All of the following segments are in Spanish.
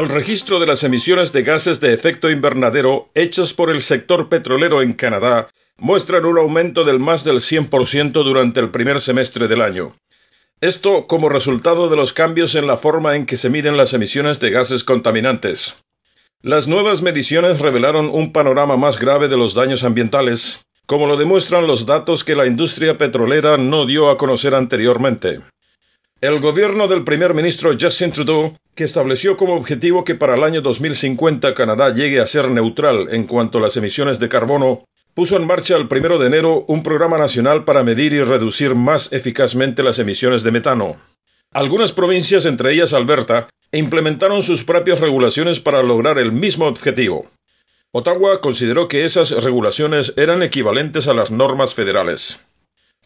El registro de las emisiones de gases de efecto invernadero hechas por el sector petrolero en Canadá muestran un aumento del más del 100% durante el primer semestre del año. Esto como resultado de los cambios en la forma en que se miden las emisiones de gases contaminantes. Las nuevas mediciones revelaron un panorama más grave de los daños ambientales, como lo demuestran los datos que la industria petrolera no dio a conocer anteriormente. El gobierno del primer ministro Justin Trudeau, que estableció como objetivo que para el año 2050 Canadá llegue a ser neutral en cuanto a las emisiones de carbono, puso en marcha el primero de enero un programa nacional para medir y reducir más eficazmente las emisiones de metano. Algunas provincias, entre ellas Alberta, implementaron sus propias regulaciones para lograr el mismo objetivo. Ottawa consideró que esas regulaciones eran equivalentes a las normas federales.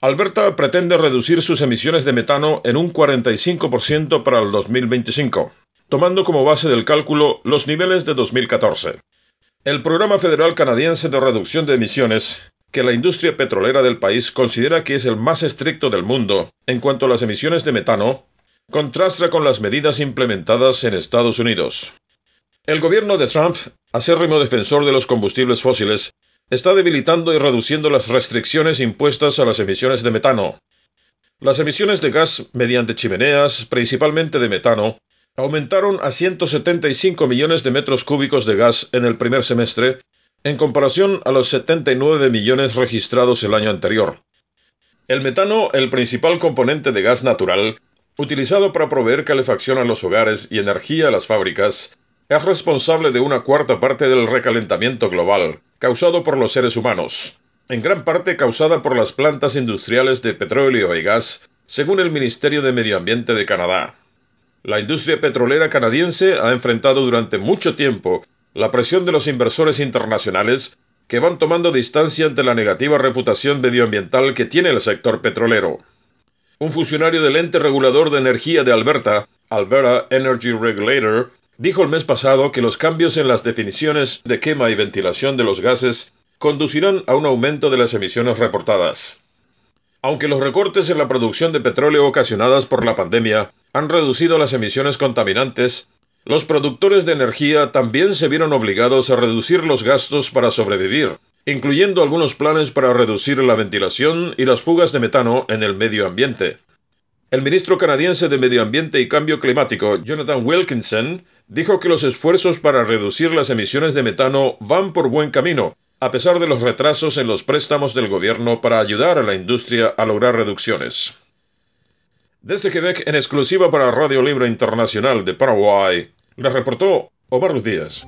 Alberta pretende reducir sus emisiones de metano en un 45% para el 2025, tomando como base del cálculo los niveles de 2014. El Programa Federal Canadiense de Reducción de Emisiones, que la industria petrolera del país considera que es el más estricto del mundo en cuanto a las emisiones de metano, contrasta con las medidas implementadas en Estados Unidos. El gobierno de Trump, acérrimo defensor de los combustibles fósiles, está debilitando y reduciendo las restricciones impuestas a las emisiones de metano. Las emisiones de gas mediante chimeneas, principalmente de metano, aumentaron a 175 millones de metros cúbicos de gas en el primer semestre, en comparación a los 79 millones registrados el año anterior. El metano, el principal componente de gas natural, utilizado para proveer calefacción a los hogares y energía a las fábricas, es responsable de una cuarta parte del recalentamiento global, causado por los seres humanos, en gran parte causada por las plantas industriales de petróleo y gas, según el Ministerio de Medio Ambiente de Canadá. La industria petrolera canadiense ha enfrentado durante mucho tiempo la presión de los inversores internacionales que van tomando distancia ante la negativa reputación medioambiental que tiene el sector petrolero. Un funcionario del ente regulador de energía de Alberta, Alberta Energy Regulator, dijo el mes pasado que los cambios en las definiciones de quema y ventilación de los gases conducirán a un aumento de las emisiones reportadas. Aunque los recortes en la producción de petróleo ocasionadas por la pandemia han reducido las emisiones contaminantes, los productores de energía también se vieron obligados a reducir los gastos para sobrevivir, incluyendo algunos planes para reducir la ventilación y las fugas de metano en el medio ambiente. El ministro canadiense de Medio Ambiente y Cambio Climático, Jonathan Wilkinson, dijo que los esfuerzos para reducir las emisiones de metano van por buen camino, a pesar de los retrasos en los préstamos del gobierno para ayudar a la industria a lograr reducciones. Desde Quebec, en exclusiva para Radio Libre Internacional de Paraguay, le reportó Omar Díaz.